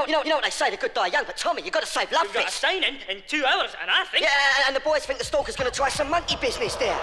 know, you know, you know what they say, the good die young, but Tommy, you've gotta save love We've got a sign in in two hours, and I think... Yeah, and the boys think the stalker's gonna try some monkey business there.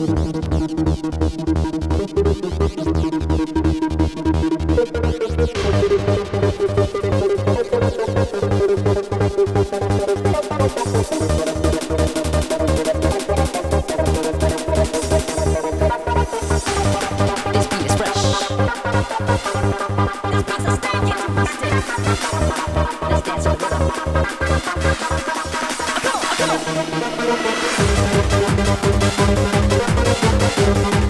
Let's dance with the Thank you.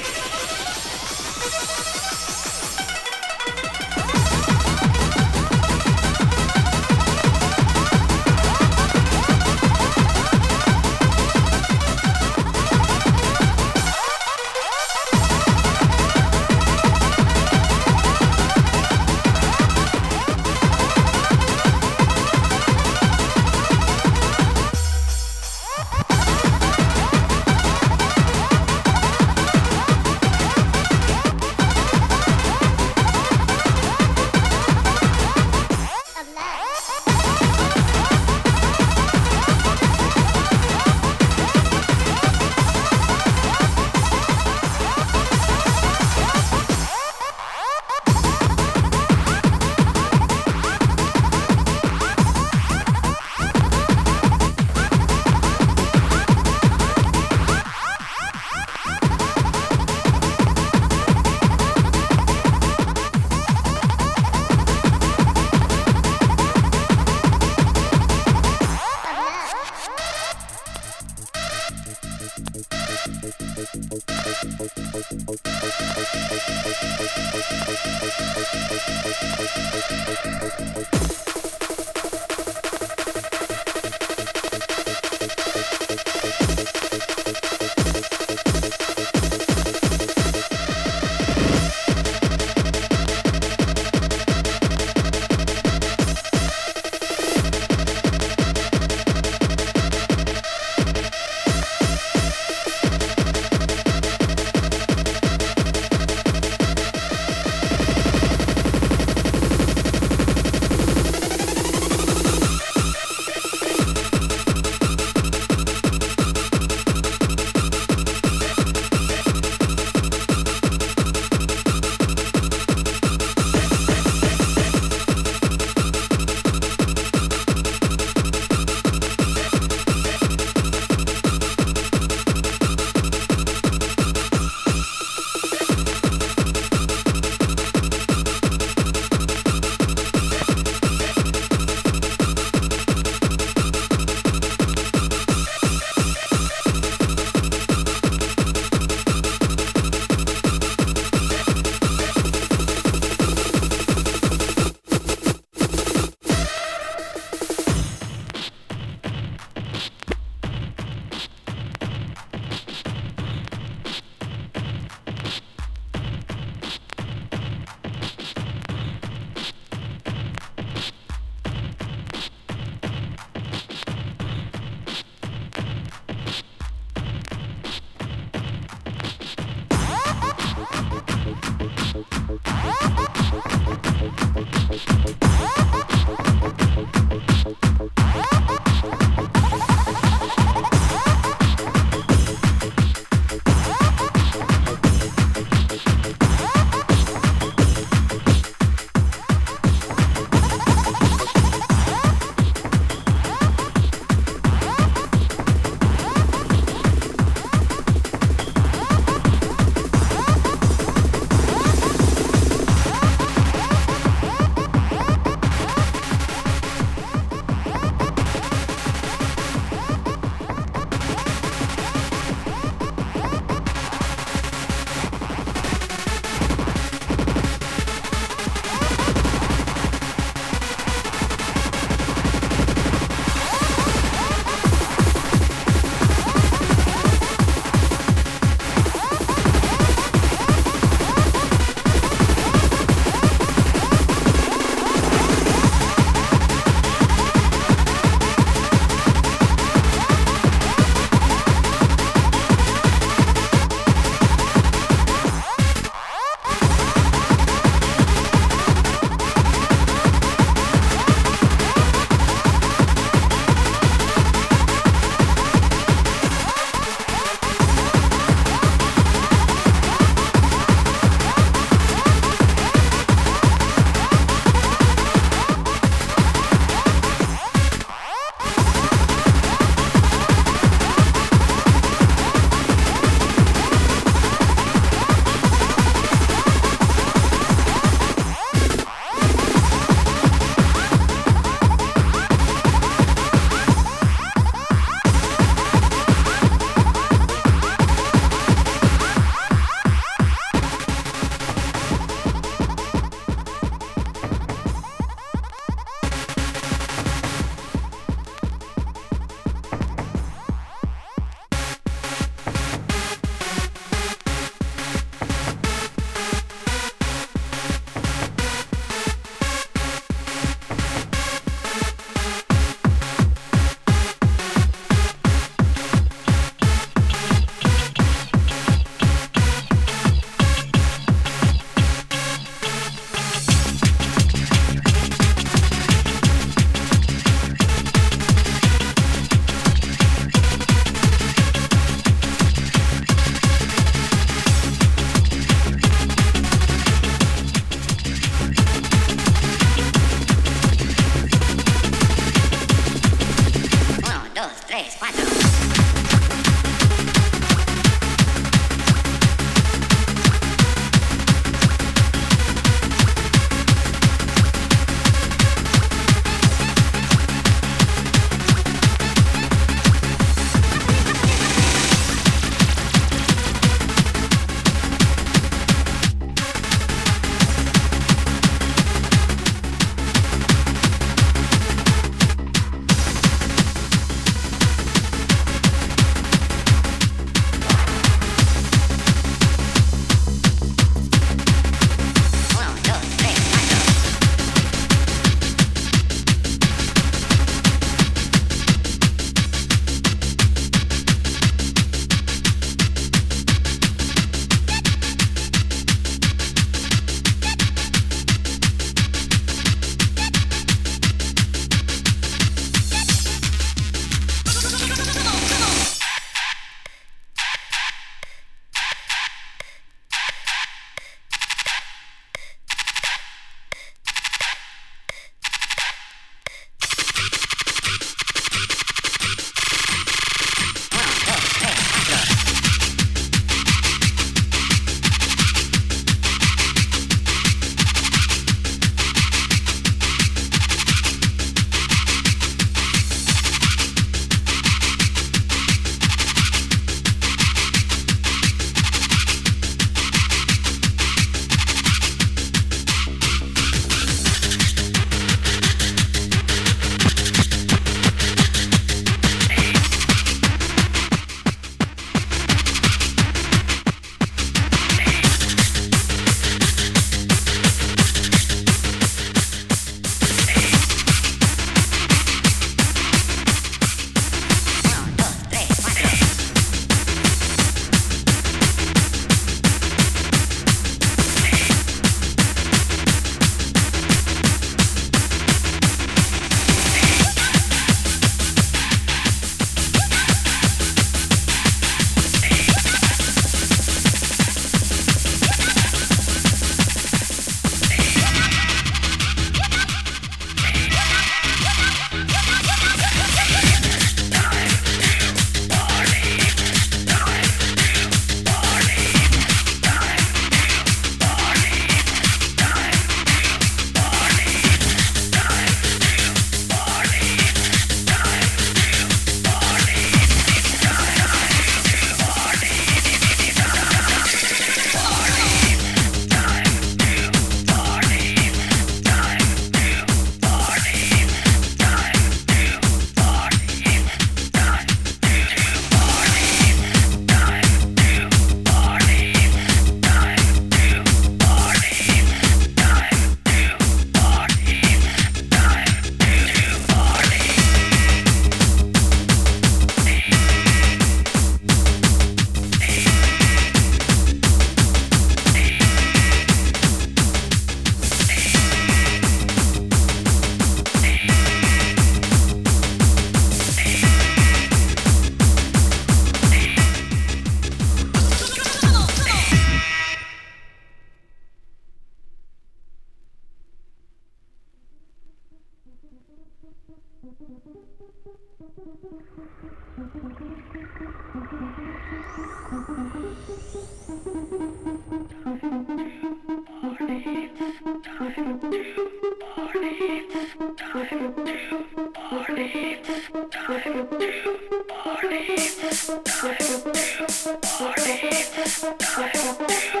to party. Time party.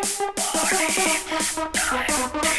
Party.